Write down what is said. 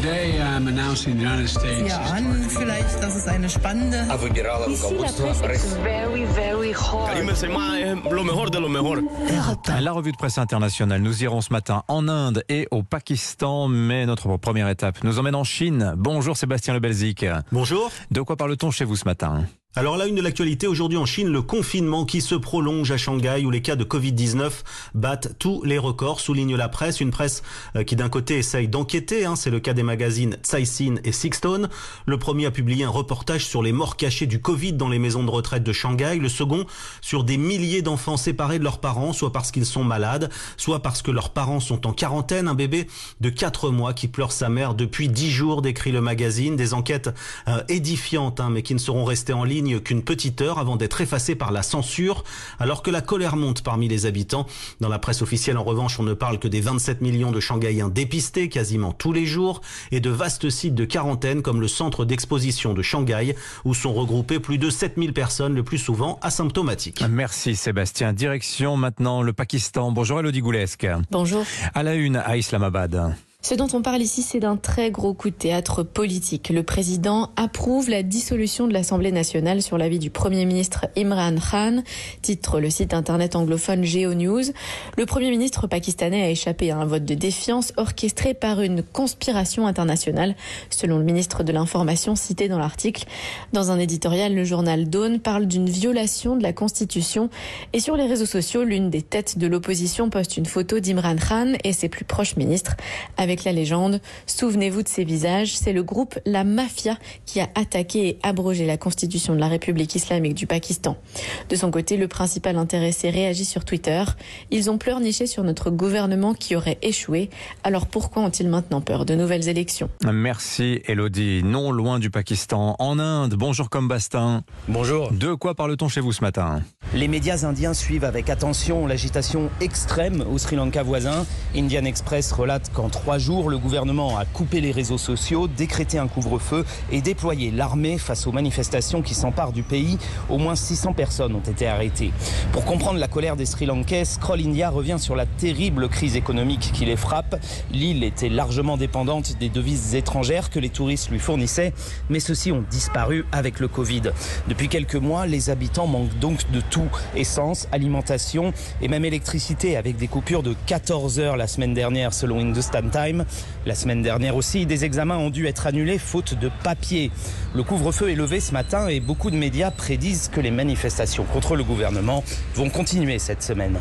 Today I'm announcing the United States. Ja, an, vielleicht, das ist eine spannende. very, very. La revue de presse internationale, nous irons ce matin en Inde et au Pakistan, mais notre première étape nous emmène en Chine. Bonjour Sébastien Le Belzic. Bonjour. De quoi parle-t-on chez vous ce matin? Alors la une de l'actualité aujourd'hui en Chine, le confinement qui se prolonge à Shanghai où les cas de Covid-19 battent tous les records, souligne la presse. Une presse euh, qui d'un côté essaye d'enquêter, hein, c'est le cas des magazines Caixin et Sixtone. Le premier a publié un reportage sur les morts cachées du Covid dans les maisons de retraite de Shanghai. Le second sur des milliers d'enfants séparés de leurs parents, soit parce qu'ils sont malades, soit parce que leurs parents sont en quarantaine. Un bébé de 4 mois qui pleure sa mère depuis 10 jours, décrit le magazine. Des enquêtes euh, édifiantes, hein, mais qui ne seront restées en ligne qu'une petite heure avant d'être effacé par la censure, alors que la colère monte parmi les habitants. Dans la presse officielle, en revanche, on ne parle que des 27 millions de Shanghaïens dépistés quasiment tous les jours et de vastes sites de quarantaine comme le centre d'exposition de Shanghai où sont regroupées plus de 7000 personnes, le plus souvent asymptomatiques. Merci Sébastien. Direction maintenant le Pakistan. Bonjour Elodie Goulesque. Bonjour. À la une à Islamabad. Ce dont on parle ici, c'est d'un très gros coup de théâtre politique. Le président approuve la dissolution de l'Assemblée nationale sur l'avis du Premier ministre Imran Khan, titre le site internet anglophone GeoNews. Le Premier ministre pakistanais a échappé à un vote de défiance orchestré par une conspiration internationale, selon le ministre de l'Information cité dans l'article. Dans un éditorial, le journal Dawn parle d'une violation de la Constitution et sur les réseaux sociaux, l'une des têtes de l'opposition poste une photo d'Imran Khan et ses plus proches ministres avec la légende. Souvenez-vous de ces visages, c'est le groupe La Mafia qui a attaqué et abrogé la constitution de la République islamique du Pakistan. De son côté, le principal intéressé réagit sur Twitter. Ils ont pleurniché sur notre gouvernement qui aurait échoué. Alors pourquoi ont-ils maintenant peur de nouvelles élections? Merci Elodie. Non loin du Pakistan, en Inde. Bonjour Combastin. Bonjour. De quoi parle-t-on chez vous ce matin? Les médias indiens suivent avec attention l'agitation extrême au Sri Lanka voisin. Indian Express relate qu'en trois jours, le gouvernement a coupé les réseaux sociaux, décrété un couvre-feu et déployé l'armée face aux manifestations qui s'emparent du pays. Au moins 600 personnes ont été arrêtées. Pour comprendre la colère des Sri Lankais, Scroll India revient sur la terrible crise économique qui les frappe. L'île était largement dépendante des devises étrangères que les touristes lui fournissaient, mais ceux-ci ont disparu avec le Covid. Depuis quelques mois, les habitants manquent donc de tout, essence, alimentation et même électricité avec des coupures de 14 heures la semaine dernière selon Hindustan Times. La semaine dernière aussi, des examens ont dû être annulés faute de papier. Le couvre-feu est levé ce matin et beaucoup de médias prédisent que les manifestations contre le gouvernement vont continuer cette semaine.